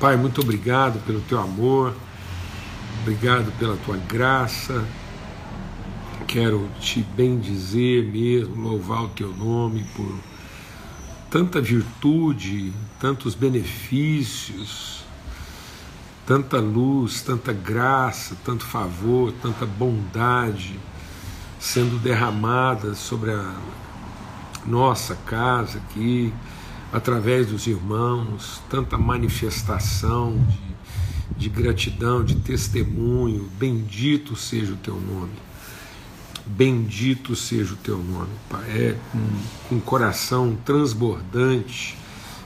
Pai, muito obrigado pelo teu amor, obrigado pela tua graça. Quero te bendizer mesmo, louvar o teu nome por tanta virtude, tantos benefícios, tanta luz, tanta graça, tanto favor, tanta bondade sendo derramada sobre a nossa casa aqui através dos irmãos, tanta manifestação de, de gratidão, de testemunho. Bendito seja o teu nome. Bendito seja o teu nome, Pai. É com, coração transbordante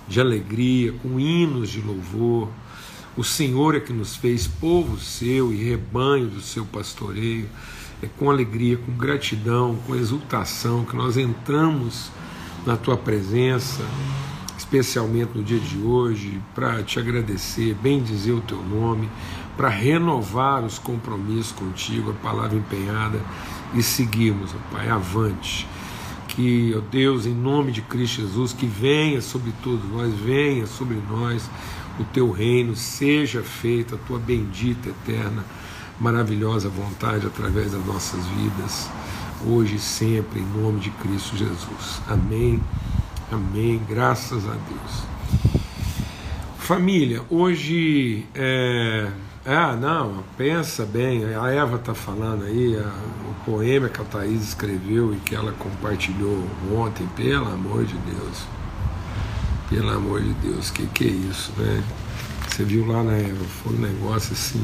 de alegria, com hinos de louvor. O Senhor é que nos fez povo seu e rebanho do seu pastoreio. É com alegria, com gratidão, com exultação que nós entramos na tua presença especialmente no dia de hoje, para te agradecer, bem dizer o teu nome, para renovar os compromissos contigo, a palavra empenhada e seguirmos, ó Pai, avante. Que, ó Deus, em nome de Cristo Jesus, que venha sobre todos nós, venha sobre nós o teu reino, seja feita a tua bendita, eterna, maravilhosa vontade através das nossas vidas, hoje e sempre, em nome de Cristo Jesus. Amém Amém, graças a Deus. Família, hoje é. Ah, não, pensa bem, a Eva está falando aí, a, o poema que a Thaís escreveu e que ela compartilhou ontem, pelo amor de Deus. Pelo amor de Deus, que que é isso, né? Você viu lá na Eva, foi um negócio assim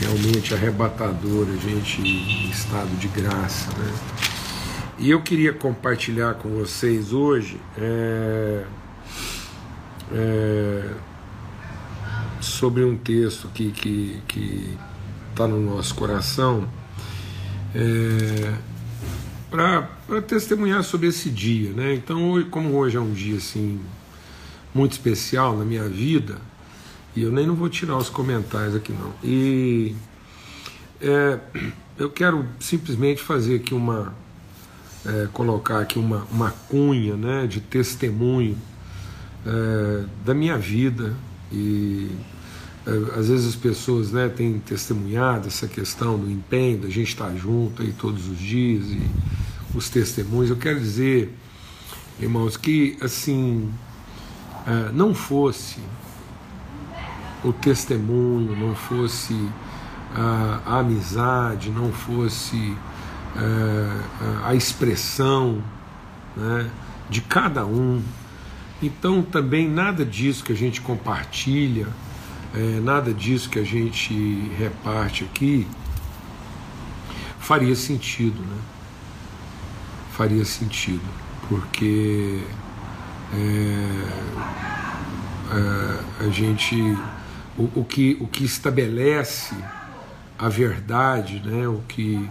realmente arrebatador, a gente em estado de graça, né? E eu queria compartilhar com vocês hoje é, é, sobre um texto que está que, que tá no nosso coração é, para testemunhar sobre esse dia. Né? Então, como hoje é um dia assim, muito especial na minha vida, e eu nem não vou tirar os comentários aqui não. E é, eu quero simplesmente fazer aqui uma é, colocar aqui uma, uma cunha né, de testemunho é, da minha vida e é, às vezes as pessoas né, têm testemunhado essa questão do empenho, da gente estar junto aí todos os dias e os testemunhos. Eu quero dizer, irmãos, que assim é, não fosse o testemunho, não fosse a, a amizade, não fosse é, a expressão né, de cada um. Então, também nada disso que a gente compartilha, é, nada disso que a gente reparte aqui, faria sentido, né? Faria sentido, porque é, é, a gente, o, o, que, o que estabelece a verdade, né? O que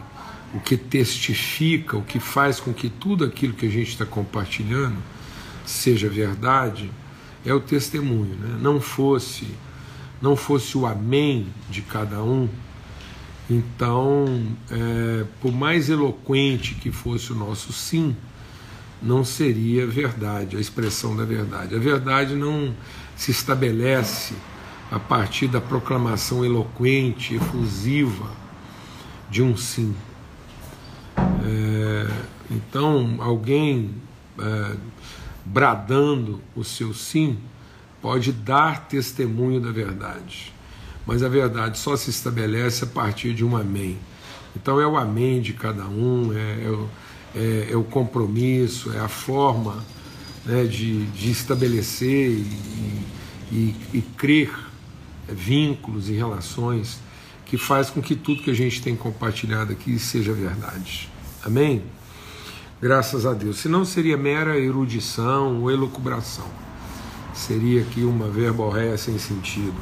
o que testifica, o que faz com que tudo aquilo que a gente está compartilhando seja verdade, é o testemunho. Né? Não fosse não fosse o amém de cada um, então, é, por mais eloquente que fosse o nosso sim, não seria verdade, a expressão da verdade. A verdade não se estabelece a partir da proclamação eloquente, efusiva de um sim. É, então, alguém é, bradando o seu sim pode dar testemunho da verdade, mas a verdade só se estabelece a partir de um amém. Então, é o amém de cada um, é, é, o, é, é o compromisso, é a forma né, de, de estabelecer e, e, e crer vínculos e relações que faz com que tudo que a gente tem compartilhado aqui seja verdade. Amém? Graças a Deus. Senão seria mera erudição ou elucubração. Seria aqui uma verborréia sem sentido.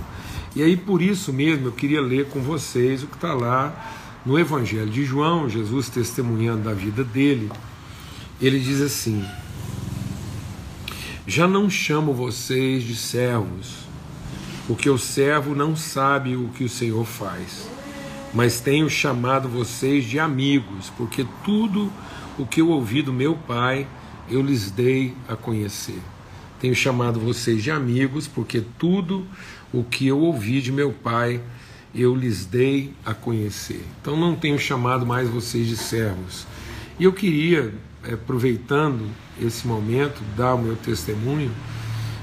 E aí, por isso mesmo, eu queria ler com vocês o que está lá no Evangelho de João, Jesus testemunhando da vida dele. Ele diz assim: Já não chamo vocês de servos, porque o servo não sabe o que o Senhor faz mas tenho chamado vocês de amigos, porque tudo o que eu ouvi do meu Pai eu lhes dei a conhecer. tenho chamado vocês de amigos, porque tudo o que eu ouvi de meu Pai eu lhes dei a conhecer. Então não tenho chamado mais vocês de servos. E eu queria, eh, aproveitando esse momento, dar o meu testemunho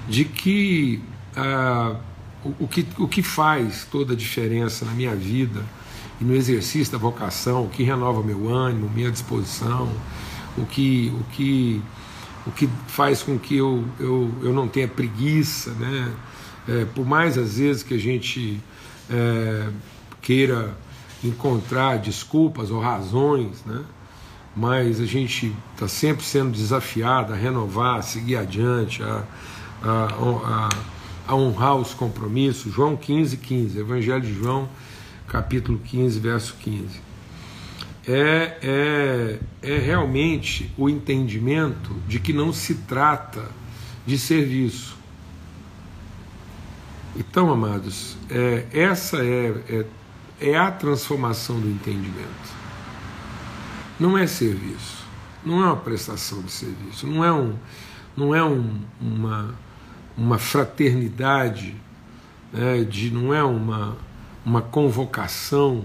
de que ah, o, que o que faz toda a diferença na minha vida e no exercício da vocação, o que renova meu ânimo, minha disposição, o que, o que, o que faz com que eu, eu, eu não tenha preguiça, né? É, por mais às vezes que a gente é, queira encontrar desculpas ou razões, né? mas a gente está sempre sendo desafiado a renovar, a seguir adiante, a, a, a, a honrar os compromissos. João 15, 15, Evangelho de João, capítulo 15, verso 15. É, é, é realmente o entendimento de que não se trata de serviço. Então, amados, é, essa é, é, é a transformação do entendimento. Não é serviço, não é uma prestação de serviço, não é, um, não é um, uma, uma fraternidade, né, de, não é uma, uma convocação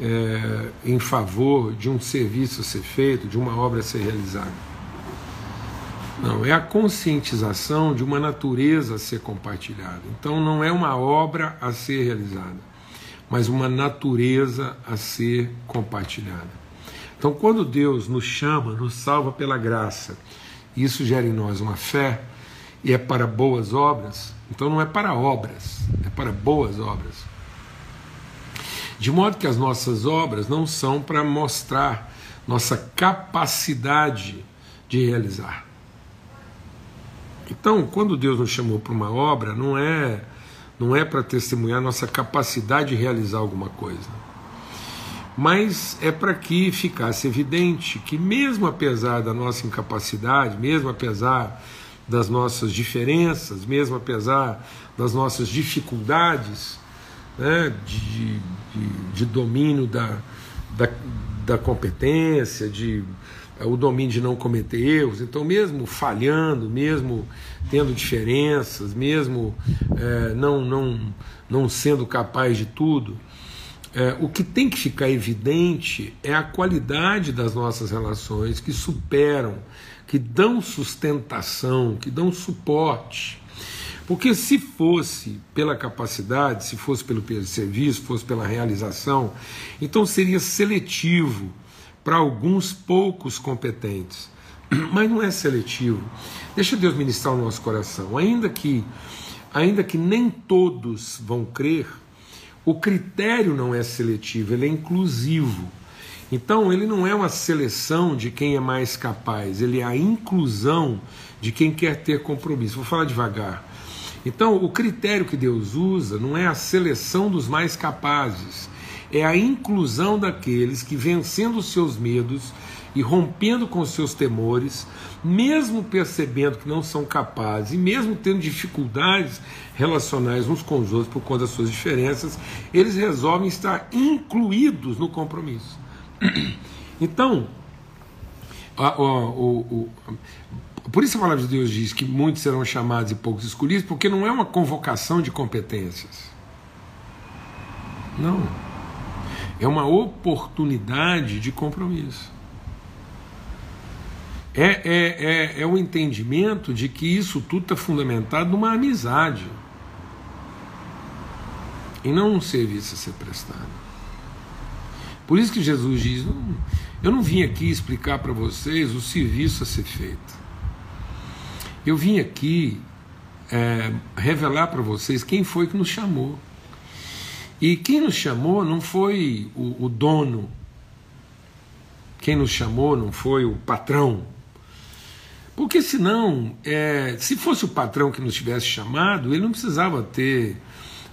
é, em favor de um serviço a ser feito, de uma obra a ser realizada. Não, é a conscientização de uma natureza a ser compartilhada. Então não é uma obra a ser realizada, mas uma natureza a ser compartilhada. Então quando Deus nos chama, nos salva pela graça, isso gera em nós uma fé e é para boas obras, então não é para obras, é para boas obras. De modo que as nossas obras não são para mostrar nossa capacidade de realizar. Então, quando Deus nos chamou para uma obra, não é não é para testemunhar nossa capacidade de realizar alguma coisa. Mas é para que ficasse evidente que mesmo apesar da nossa incapacidade, mesmo apesar das nossas diferenças, mesmo apesar das nossas dificuldades né, de, de, de domínio da, da, da competência, de é, o domínio de não cometer erros. Então, mesmo falhando, mesmo tendo diferenças, mesmo é, não, não, não sendo capaz de tudo, é, o que tem que ficar evidente é a qualidade das nossas relações que superam que dão sustentação, que dão suporte. Porque se fosse pela capacidade, se fosse pelo serviço, fosse pela realização, então seria seletivo para alguns poucos competentes. Mas não é seletivo. Deixa Deus ministrar o nosso coração. Ainda que, ainda que nem todos vão crer, o critério não é seletivo, ele é inclusivo. Então, ele não é uma seleção de quem é mais capaz, ele é a inclusão de quem quer ter compromisso. Vou falar devagar. Então, o critério que Deus usa não é a seleção dos mais capazes, é a inclusão daqueles que, vencendo os seus medos e rompendo com os seus temores, mesmo percebendo que não são capazes e mesmo tendo dificuldades relacionais uns com os outros por conta das suas diferenças, eles resolvem estar incluídos no compromisso. Então, por isso a palavra de Deus diz que muitos serão chamados e poucos escolhidos, porque não é uma convocação de competências. Não. É uma oportunidade de compromisso. É, é, é, é o entendimento de que isso tudo está fundamentado numa amizade e não um serviço a ser prestado. Por isso que Jesus diz: Eu não vim aqui explicar para vocês o serviço a ser feito. Eu vim aqui é, revelar para vocês quem foi que nos chamou. E quem nos chamou não foi o, o dono, quem nos chamou não foi o patrão. Porque senão, é, se fosse o patrão que nos tivesse chamado, ele não precisava ter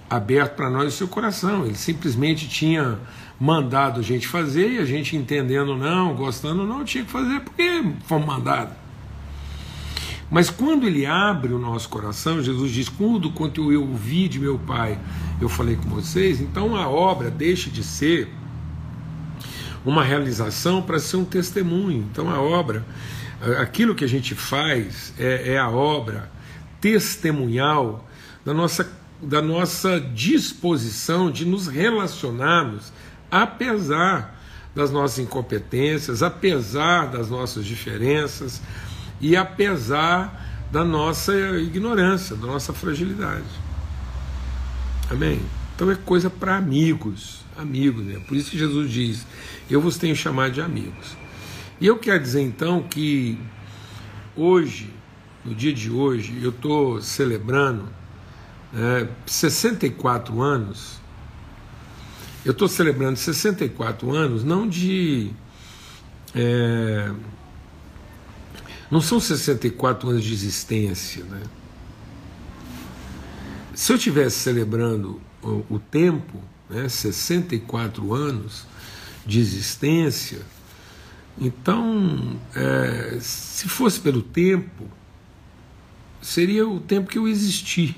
aberto para nós o seu coração, ele simplesmente tinha mandado a gente fazer e a gente entendendo não, gostando não, tinha que fazer porque fomos mandados. Mas quando ele abre o nosso coração, Jesus diz: Quando quanto eu ouvi de meu Pai, eu falei com vocês, então a obra deixa de ser uma realização para ser um testemunho. Então a obra aquilo que a gente faz é, é a obra testemunhal da nossa, da nossa disposição de nos relacionarmos, apesar das nossas incompetências, apesar das nossas diferenças e apesar da nossa ignorância, da nossa fragilidade. Amém? Então é coisa para amigos, amigos, né? Por isso que Jesus diz: Eu vos tenho chamado de amigos. E eu quero dizer então que hoje, no dia de hoje, eu estou celebrando né, 64 anos. Eu estou celebrando 64 anos, não de. É, não são 64 anos de existência, né? Se eu estivesse celebrando o, o tempo, né, 64 anos de existência, então, é, se fosse pelo tempo, seria o tempo que eu existi.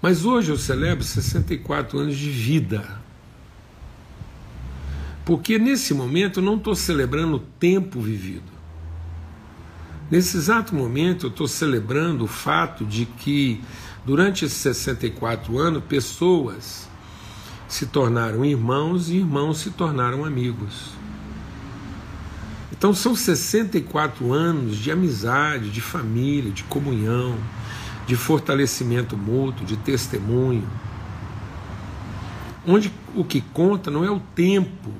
Mas hoje eu celebro 64 anos de vida. Porque nesse momento eu não estou celebrando o tempo vivido. Nesse exato momento eu estou celebrando o fato de que durante esses 64 anos pessoas se tornaram irmãos e irmãos se tornaram amigos. Então são 64 anos de amizade, de família, de comunhão, de fortalecimento mútuo, de testemunho. Onde o que conta não é o tempo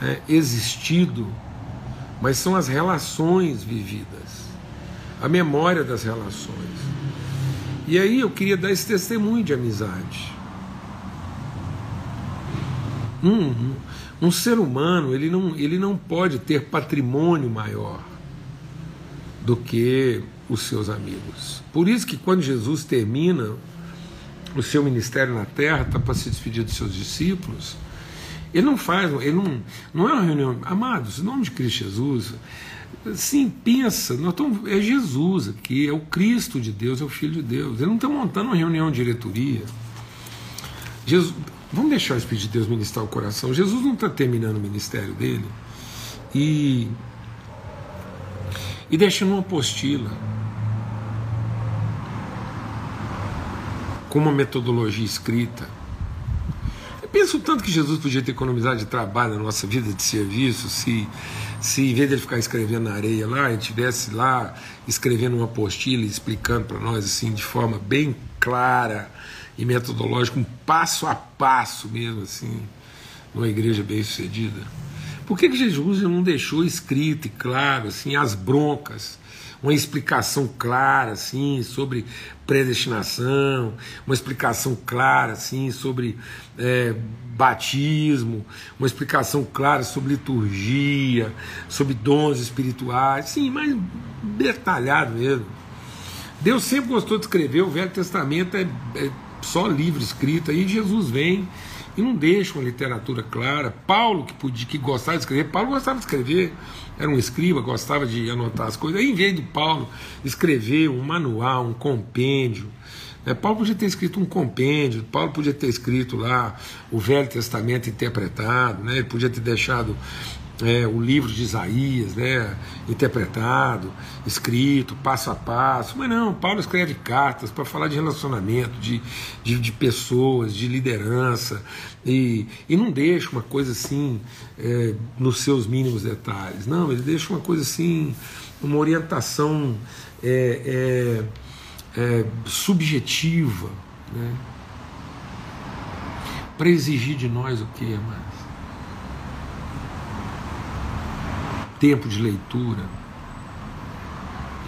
é, existido, mas são as relações vividas, a memória das relações. E aí eu queria dar esse testemunho de amizade. Um, um ser humano ele não, ele não pode ter patrimônio maior do que os seus amigos. Por isso que quando Jesus termina o seu ministério na terra, está para se despedir dos seus discípulos, ele não faz, ele não, não é uma reunião. Amados, em nome de Cristo Jesus, sim, pensa, nós estamos, é Jesus aqui, é o Cristo de Deus, é o Filho de Deus. Ele não está montando uma reunião de diretoria. Jesus, Vamos deixar o Espírito de Deus ministrar o coração. Jesus não está terminando o ministério dele e, e deixando uma apostila com uma metodologia escrita. Eu penso tanto que Jesus podia ter economizado de trabalho na nossa vida de serviço se, se em vez de ele ficar escrevendo na areia lá, ele estivesse lá escrevendo uma apostila explicando para nós assim de forma bem clara e metodológico, um passo a passo mesmo, assim, numa igreja bem sucedida. Por que, que Jesus não deixou escrito e claro, assim, as broncas, uma explicação clara, assim, sobre predestinação, uma explicação clara, assim, sobre é, batismo, uma explicação clara sobre liturgia, sobre dons espirituais, sim, mais detalhado mesmo. Deus sempre gostou de escrever, o Velho Testamento é, é só livro escrito, aí Jesus vem e não deixa uma literatura clara. Paulo, que, podia, que gostava de escrever, Paulo gostava de escrever, era um escriba, gostava de anotar as coisas. Aí, em vez de Paulo escrever um manual, um compêndio, né, Paulo podia ter escrito um compêndio, Paulo podia ter escrito lá o Velho Testamento interpretado, né, ele podia ter deixado é, o livro de Isaías, né, interpretado, escrito, passo a passo. Mas não, Paulo escreve cartas para falar de relacionamento, de, de, de, pessoas, de liderança, e, e não deixa uma coisa assim é, nos seus mínimos detalhes. Não, ele deixa uma coisa assim, uma orientação é, é, é subjetiva, né, para exigir de nós o que, mais? Tempo de leitura.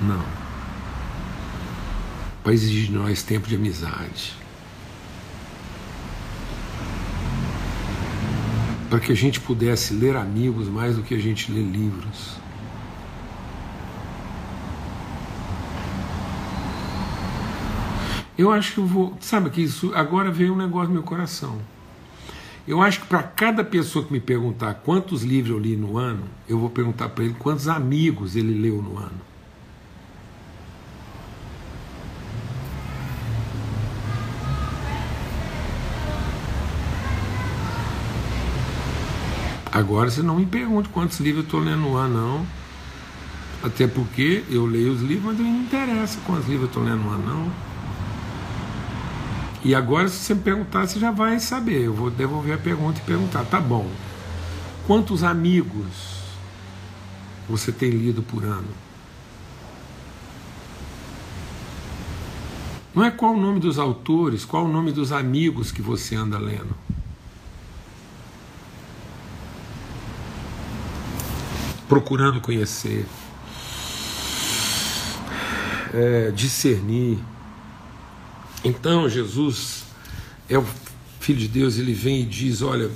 Não. Para exigir de nós tempo de amizade. Para que a gente pudesse ler amigos mais do que a gente lê livros. Eu acho que eu vou. Sabe que isso. Agora veio um negócio no meu coração. Eu acho que para cada pessoa que me perguntar quantos livros eu li no ano, eu vou perguntar para ele quantos amigos ele leu no ano. Agora você não me pergunte quantos livros eu estou lendo no ano, não. Até porque eu leio os livros, mas não me interessa quantos livros eu estou lendo no ano, não. E agora, se você me perguntar, você já vai saber. Eu vou devolver a pergunta e perguntar: tá bom, quantos amigos você tem lido por ano? Não é qual o nome dos autores, qual o nome dos amigos que você anda lendo. Procurando conhecer, é, discernir. Então Jesus é o Filho de Deus, ele vem e diz: Olha,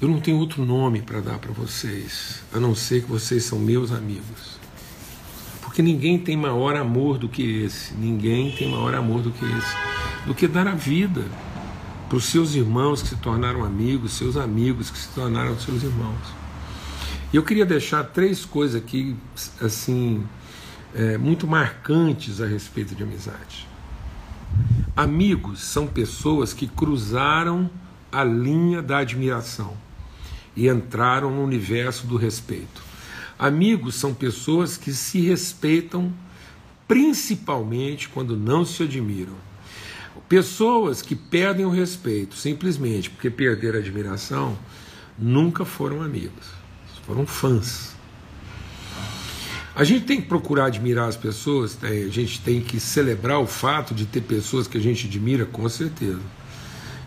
eu não tenho outro nome para dar para vocês, a não ser que vocês são meus amigos. Porque ninguém tem maior amor do que esse, ninguém tem maior amor do que esse, do que dar a vida para os seus irmãos que se tornaram amigos, seus amigos que se tornaram seus irmãos. E eu queria deixar três coisas aqui, assim, é, muito marcantes a respeito de amizade. Amigos são pessoas que cruzaram a linha da admiração e entraram no universo do respeito. Amigos são pessoas que se respeitam principalmente quando não se admiram. Pessoas que perdem o respeito simplesmente porque perderam a admiração nunca foram amigos, foram fãs. A gente tem que procurar admirar as pessoas, né? a gente tem que celebrar o fato de ter pessoas que a gente admira, com certeza.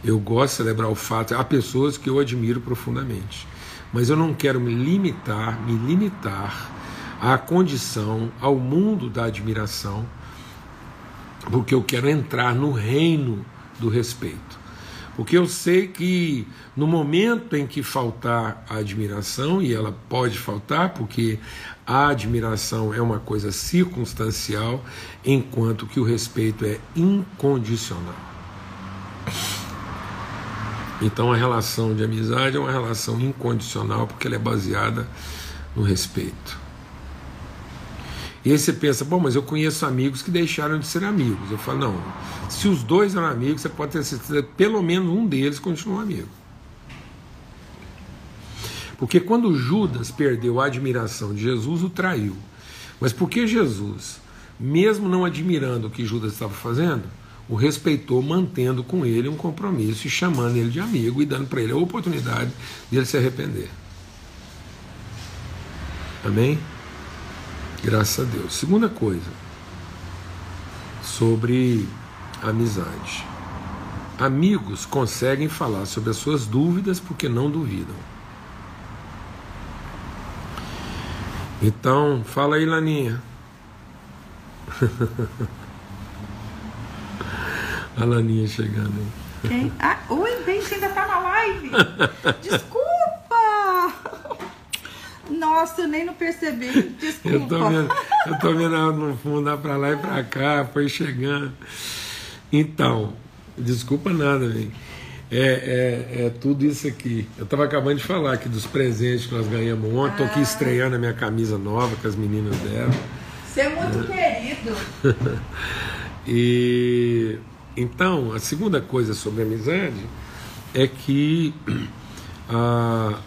Eu gosto de celebrar o fato, há pessoas que eu admiro profundamente mas eu não quero me limitar, me limitar à condição, ao mundo da admiração, porque eu quero entrar no reino do respeito. Porque eu sei que no momento em que faltar a admiração, e ela pode faltar, porque a admiração é uma coisa circunstancial, enquanto que o respeito é incondicional. Então a relação de amizade é uma relação incondicional porque ela é baseada no respeito. E aí você pensa, bom, mas eu conheço amigos que deixaram de ser amigos. Eu falo, não, se os dois eram amigos, você pode ter certeza que pelo menos um deles continuou amigo. Porque quando Judas perdeu a admiração de Jesus, o traiu. Mas porque Jesus, mesmo não admirando o que Judas estava fazendo, o respeitou mantendo com ele um compromisso e chamando ele de amigo e dando para ele a oportunidade de ele se arrepender. Amém? Graças a Deus. Segunda coisa, sobre amizade. Amigos conseguem falar sobre as suas dúvidas porque não duvidam. Então, fala aí, Laninha. A Laninha chegando aí. Quem? Ah, oi, bem, você ainda tá na live? Desculpa! Nossa, eu nem não percebi. Desculpa. Eu tô vendo, eu tô vendo ela no fundo, dá pra lá e pra cá, foi chegando. Então, desculpa nada, velho. É, é, é, tudo isso aqui. Eu estava acabando de falar aqui dos presentes que nós ganhamos ontem. Estou aqui ah. estreando a minha camisa nova que as meninas deram. Você é muito é. querido. e então, a segunda coisa sobre amizade é que ah,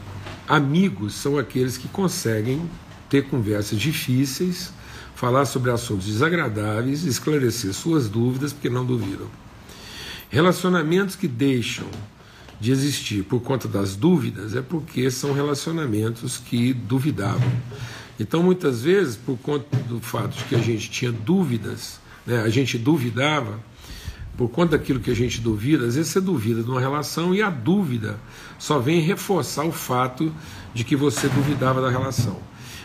amigos são aqueles que conseguem ter conversas difíceis, falar sobre assuntos desagradáveis, esclarecer suas dúvidas, porque não duvidam. Relacionamentos que deixam de existir por conta das dúvidas é porque são relacionamentos que duvidavam. Então, muitas vezes, por conta do fato de que a gente tinha dúvidas, né, a gente duvidava por conta daquilo que a gente duvida, às vezes você duvida de uma relação e a dúvida só vem reforçar o fato de que você duvidava da relação.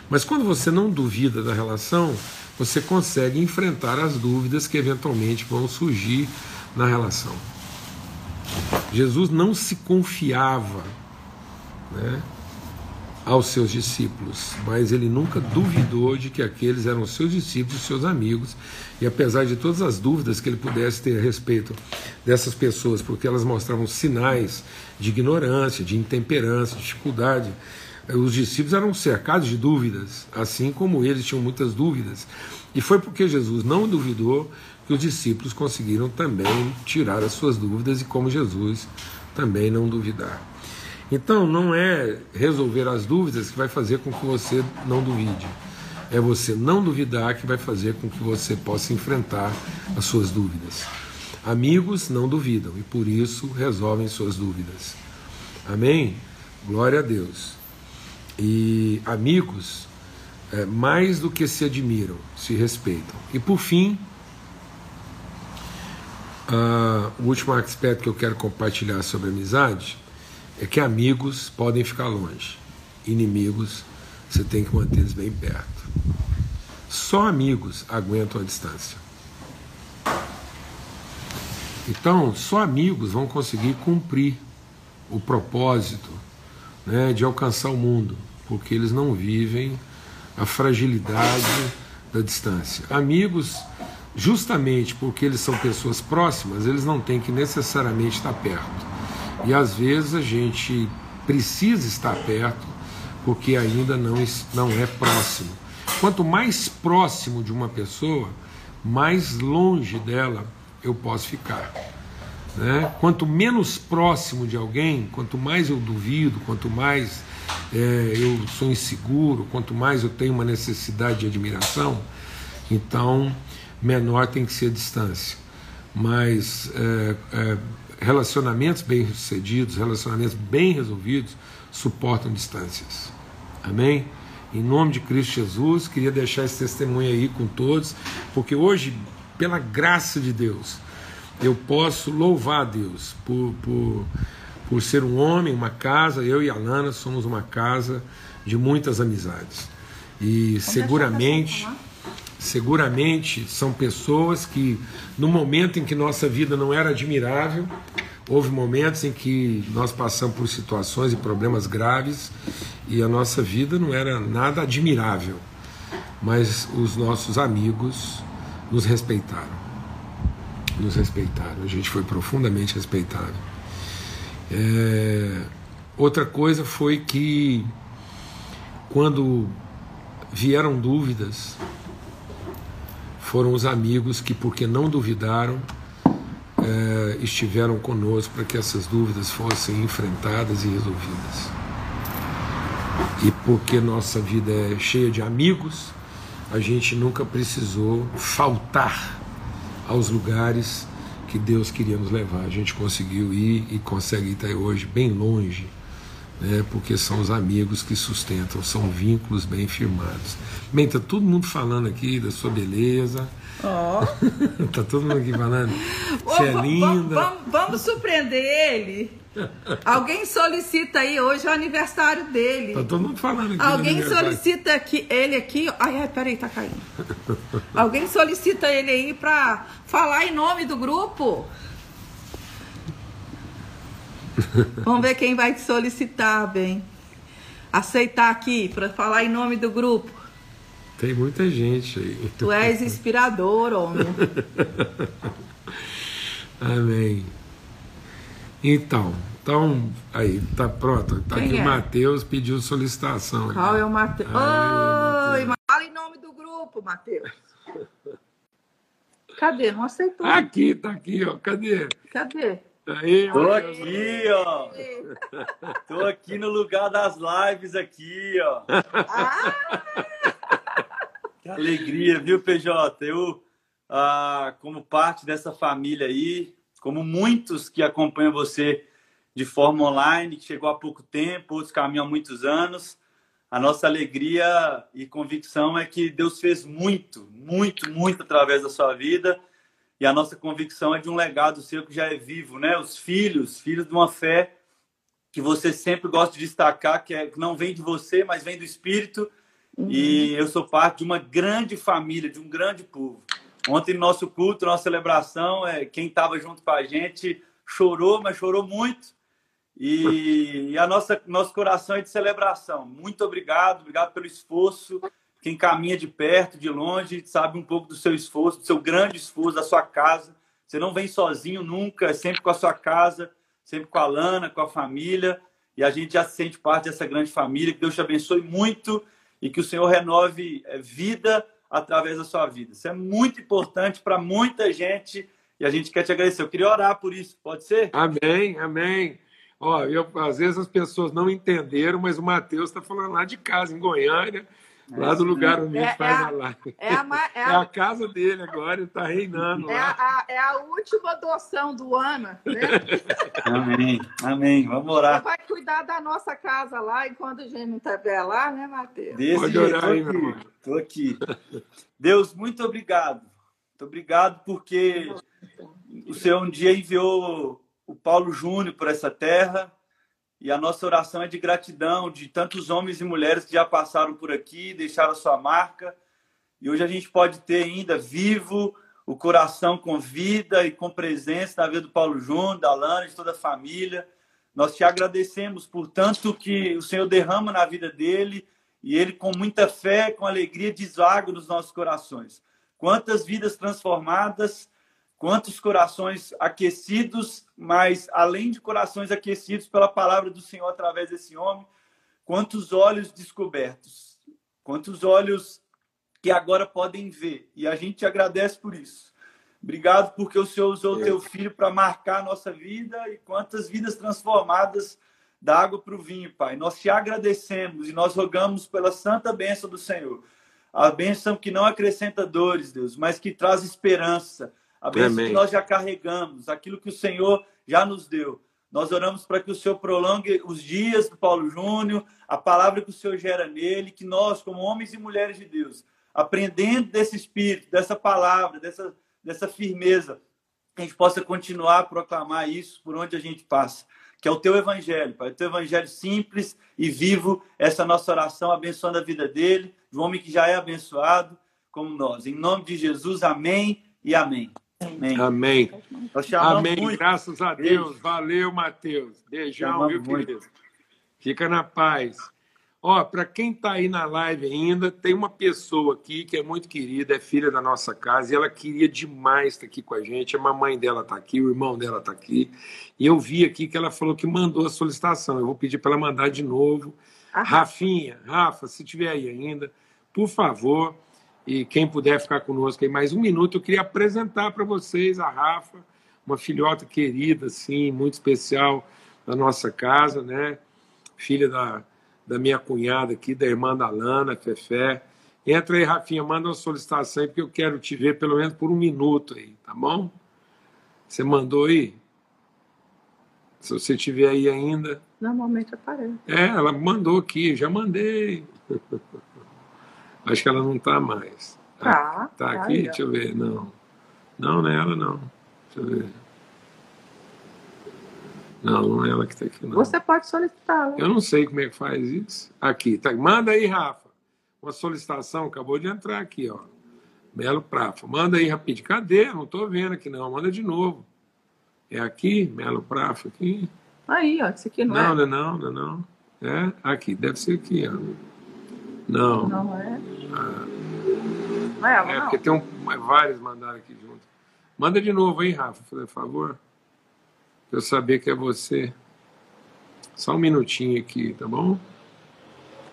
Mas quando você não duvida da relação, você consegue enfrentar as dúvidas que eventualmente vão surgir na relação. Jesus não se confiava, né? Aos seus discípulos, mas ele nunca duvidou de que aqueles eram seus discípulos, seus amigos, e apesar de todas as dúvidas que ele pudesse ter a respeito dessas pessoas, porque elas mostravam sinais de ignorância, de intemperança, de dificuldade, os discípulos eram cercados de dúvidas, assim como eles tinham muitas dúvidas. E foi porque Jesus não duvidou que os discípulos conseguiram também tirar as suas dúvidas e como Jesus também não duvidar. Então, não é resolver as dúvidas que vai fazer com que você não duvide. É você não duvidar que vai fazer com que você possa enfrentar as suas dúvidas. Amigos não duvidam e por isso resolvem suas dúvidas. Amém? Glória a Deus. E amigos, é, mais do que se admiram, se respeitam. E por fim, uh, o último aspecto que eu quero compartilhar sobre amizade é que amigos podem ficar longe, inimigos você tem que manter bem perto. Só amigos aguentam a distância. Então, só amigos vão conseguir cumprir o propósito né, de alcançar o mundo, porque eles não vivem a fragilidade da distância. Amigos, justamente porque eles são pessoas próximas, eles não têm que necessariamente estar perto. E às vezes a gente precisa estar perto porque ainda não, não é próximo. Quanto mais próximo de uma pessoa, mais longe dela eu posso ficar. Né? Quanto menos próximo de alguém, quanto mais eu duvido, quanto mais é, eu sou inseguro, quanto mais eu tenho uma necessidade de admiração, então menor tem que ser a distância. Mas é, é, relacionamentos bem-sucedidos, relacionamentos bem resolvidos, suportam distâncias. Amém? Em nome de Cristo Jesus, queria deixar esse testemunho aí com todos, porque hoje, pela graça de Deus, eu posso louvar a Deus por, por, por ser um homem, uma casa. Eu e a Lana somos uma casa de muitas amizades. E seguramente, seguramente são pessoas que, no momento em que nossa vida não era admirável, Houve momentos em que nós passamos por situações e problemas graves e a nossa vida não era nada admirável, mas os nossos amigos nos respeitaram. Nos respeitaram, a gente foi profundamente respeitado. É... Outra coisa foi que, quando vieram dúvidas, foram os amigos que, porque não duvidaram, é, estiveram conosco para que essas dúvidas fossem enfrentadas e resolvidas. E porque nossa vida é cheia de amigos, a gente nunca precisou faltar aos lugares que Deus queria nos levar. A gente conseguiu ir e consegue ir até hoje bem longe, né, porque são os amigos que sustentam, são vínculos bem firmados. Bem, está todo mundo falando aqui da sua beleza Ó. Oh. tá todo mundo aqui falando. Você é linda. Vamos, vamos surpreender ele. Alguém solicita aí, hoje é o aniversário dele. Tá todo mundo falando aqui. Alguém solicita aqui, ele aqui. Ai, ai, peraí, tá caindo. Alguém solicita ele aí pra falar em nome do grupo. Vamos ver quem vai te solicitar, bem. Aceitar aqui para falar em nome do grupo. Tem muita gente aí. Tu és inspirador, homem. Amém. Então, então, aí, tá pronto. Tá Quem aqui é? o Matheus pediu solicitação. Qual é o Matheus? Oi, Mateus. fala em nome do grupo, Matheus. Cadê? Não aceitou. Aqui, tá aqui, ó. Cadê? Cadê? Aí, Tô aqui, ó. Tô aqui no lugar das lives aqui, ó. Ah! Que alegria, viu, PJ? Eu, ah, como parte dessa família aí, como muitos que acompanham você de forma online, que chegou há pouco tempo, outros caminham há muitos anos, a nossa alegria e convicção é que Deus fez muito, muito, muito através da sua vida. E a nossa convicção é de um legado seu que já é vivo, né? Os filhos, filhos de uma fé que você sempre gosta de destacar, que, é, que não vem de você, mas vem do Espírito Uhum. E eu sou parte de uma grande família, de um grande povo. Ontem, no nosso culto, nossa celebração, é, quem estava junto com a gente chorou, mas chorou muito. E, e, a nossa nosso coração é de celebração. Muito obrigado, obrigado pelo esforço. Quem caminha de perto, de longe, sabe um pouco do seu esforço, do seu grande esforço, da sua casa. Você não vem sozinho nunca, é sempre com a sua casa, sempre com a Lana, com a família. E a gente já se sente parte dessa grande família. Que Deus te abençoe muito e que o Senhor renove eh, vida através da sua vida. Isso é muito importante para muita gente e a gente quer te agradecer. Eu queria orar por isso, pode ser? Amém, amém. Ó, eu, às vezes as pessoas não entenderam, mas o Matheus está falando lá de casa, em Goiânia, lá do lugar onde a gente é, faz é a, a live. É a, é, a, é a casa dele agora, ele está reinando é lá. A, é a última adoção do ano, né? amém, amém. Vamos orar. Você vai cuidar da nossa casa lá enquanto a gente não estiver lá, né, Matheus? Desse Pode orar aí, meu irmão. Estou aqui. Deus, muito obrigado. Muito obrigado porque o Senhor um dia enviou o Paulo Júnior por essa terra e a nossa oração é de gratidão de tantos homens e mulheres que já passaram por aqui, deixaram a sua marca. E hoje a gente pode ter ainda vivo o coração com vida e com presença na vida do Paulo Júnior, da Lana, de toda a família. Nós te agradecemos por tanto que o Senhor derrama na vida dele e ele, com muita fé, com alegria, deságua nos nossos corações. Quantas vidas transformadas Quantos corações aquecidos, mas além de corações aquecidos pela palavra do Senhor através desse homem, quantos olhos descobertos, quantos olhos que agora podem ver. E a gente te agradece por isso. Obrigado porque o Senhor usou o teu filho para marcar a nossa vida e quantas vidas transformadas da água para o vinho, Pai. Nós te agradecemos e nós rogamos pela santa bênção do Senhor. A bênção que não acrescenta dores, Deus, mas que traz esperança a bênção Amém. que nós já carregamos, aquilo que o Senhor já nos deu. Nós oramos para que o Senhor prolongue os dias do Paulo Júnior, a palavra que o Senhor gera nele, que nós, como homens e mulheres de Deus, aprendendo desse espírito, dessa palavra, dessa, dessa firmeza, que a gente possa continuar a proclamar isso por onde a gente passa. Que é o teu evangelho, Pai, o teu evangelho simples e vivo, essa nossa oração abençoando a vida dele, de um homem que já é abençoado como nós. Em nome de Jesus, amém e amém. Amém. Amém. Amém. Muito. Graças a Deus. Beijo. Valeu, Mateus. Beijão, viu, querido? Fica na paz. Ó, para quem está aí na live ainda, tem uma pessoa aqui que é muito querida, é filha da nossa casa, e ela queria demais estar aqui com a gente. A mamãe dela está aqui, o irmão dela está aqui. E eu vi aqui que ela falou que mandou a solicitação. Eu vou pedir para ela mandar de novo. Ah, Rafinha, Rafa, se tiver aí ainda, por favor, e quem puder ficar conosco aí mais um minuto, eu queria apresentar para vocês a Rafa, uma filhota querida, assim, muito especial da nossa casa, né? Filha da, da minha cunhada aqui, da irmã da Lana, Fefé. Entra aí, Rafinha, manda uma solicitação aí, porque eu quero te ver pelo menos por um minuto aí, tá bom? Você mandou aí? Se você tiver aí ainda. Normalmente aparece. É, ela mandou aqui, já mandei. Acho que ela não está mais. Tá. Tá, tá aqui? Deixa eu ver. Não. Não, não é ela, não. Deixa eu ver. Não, não é ela que está aqui, não. Você pode solicitar. Eu não sei como é que faz isso. Aqui, tá. Manda aí, Rafa. Uma solicitação, acabou de entrar aqui, ó. Melo Prafa. Manda aí rapidinho. Cadê? Não estou vendo aqui, não. Manda de novo. É aqui, Melo Prafa, aqui. Aí, ó. Isso aqui não, não é. Não, não, não, não. É aqui, deve ser aqui, ó. Não. Não é? Ah. Não é é, não. porque tem um, vários mandaram aqui junto. Manda de novo aí, Rafa, por favor. Pra eu saber que é você. Só um minutinho aqui, tá bom?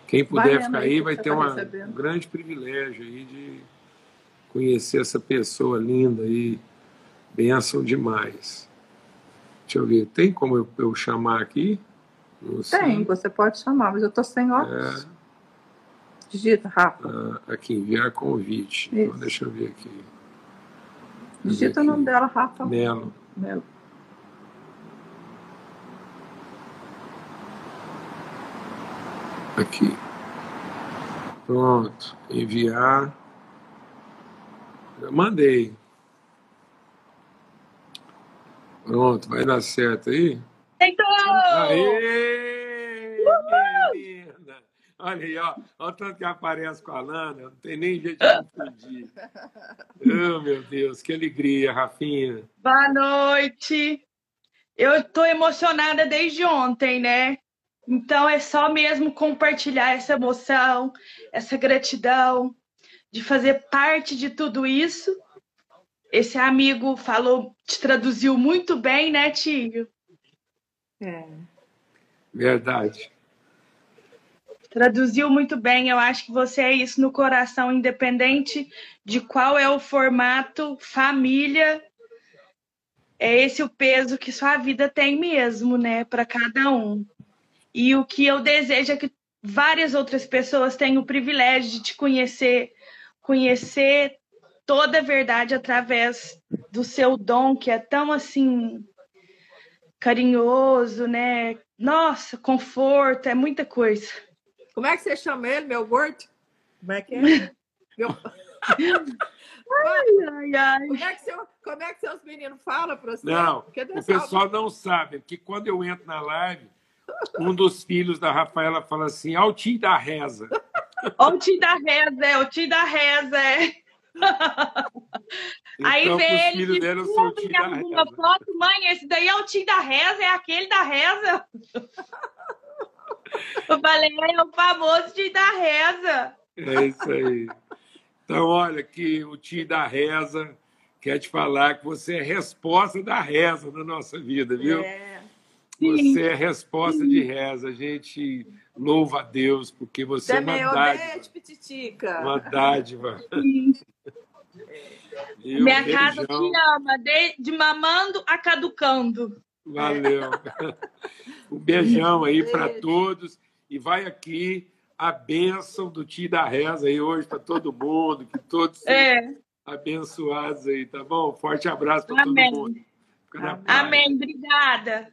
Quem puder ficar aí vai ter tá um grande privilégio aí de conhecer essa pessoa linda aí. Benção demais. Deixa eu ver, tem como eu, eu chamar aqui? Tem, você pode chamar, mas eu tô sem óculos. É. Digita, Rafa. Ah, aqui, enviar convite. Então, deixa eu ver aqui. Digita o nome dela, Rafa. Melo. Melo. Aqui. Pronto. Enviar. Já mandei. Pronto, vai dar certo aí? Então! Aê! Olha aí, ó. Olha o tanto que aparece com a Lana. Não tem nem jeito de confundir. oh, meu Deus, que alegria, Rafinha. Boa noite. Eu estou emocionada desde ontem, né? Então é só mesmo compartilhar essa emoção, essa gratidão de fazer parte de tudo isso. Esse amigo falou, te traduziu muito bem, né, Tio? É. Verdade. Traduziu muito bem. Eu acho que você é isso no coração, independente de qual é o formato, família é esse o peso que sua vida tem mesmo, né, para cada um. E o que eu desejo é que várias outras pessoas tenham o privilégio de te conhecer, conhecer toda a verdade através do seu dom, que é tão assim carinhoso, né? Nossa, conforto, é muita coisa. Como é que você chama ele, meu gordo? Como é que é? meu... Ai, ai, ai. Como é que, seu, como é que seus meninos falam para você? Não, o pessoal não sabe que quando eu entro na live, um dos filhos da Rafaela fala assim: ao tio da reza. Ao tio da reza, é, o tio da reza, é. Então, Aí vem ele de dele, uma foto, mãe, esse daí é o tio da reza, é aquele da reza. Eu falei, é o famoso tio da reza. É isso aí. Então, olha, que o tio da reza quer te falar que você é resposta da reza na nossa vida, viu? É. Você é resposta de reza. A gente louva a Deus, porque você Também é uma dádiva. Pititica. Uma dádiva. Minha beijão. casa te ama, de, de mamando a caducando. Valeu. Um beijão aí para todos. E vai aqui a bênção do Tio da Reza aí hoje para todo mundo, que todos é. abençoados aí, tá bom? Forte abraço para todo mundo. Amém, obrigada.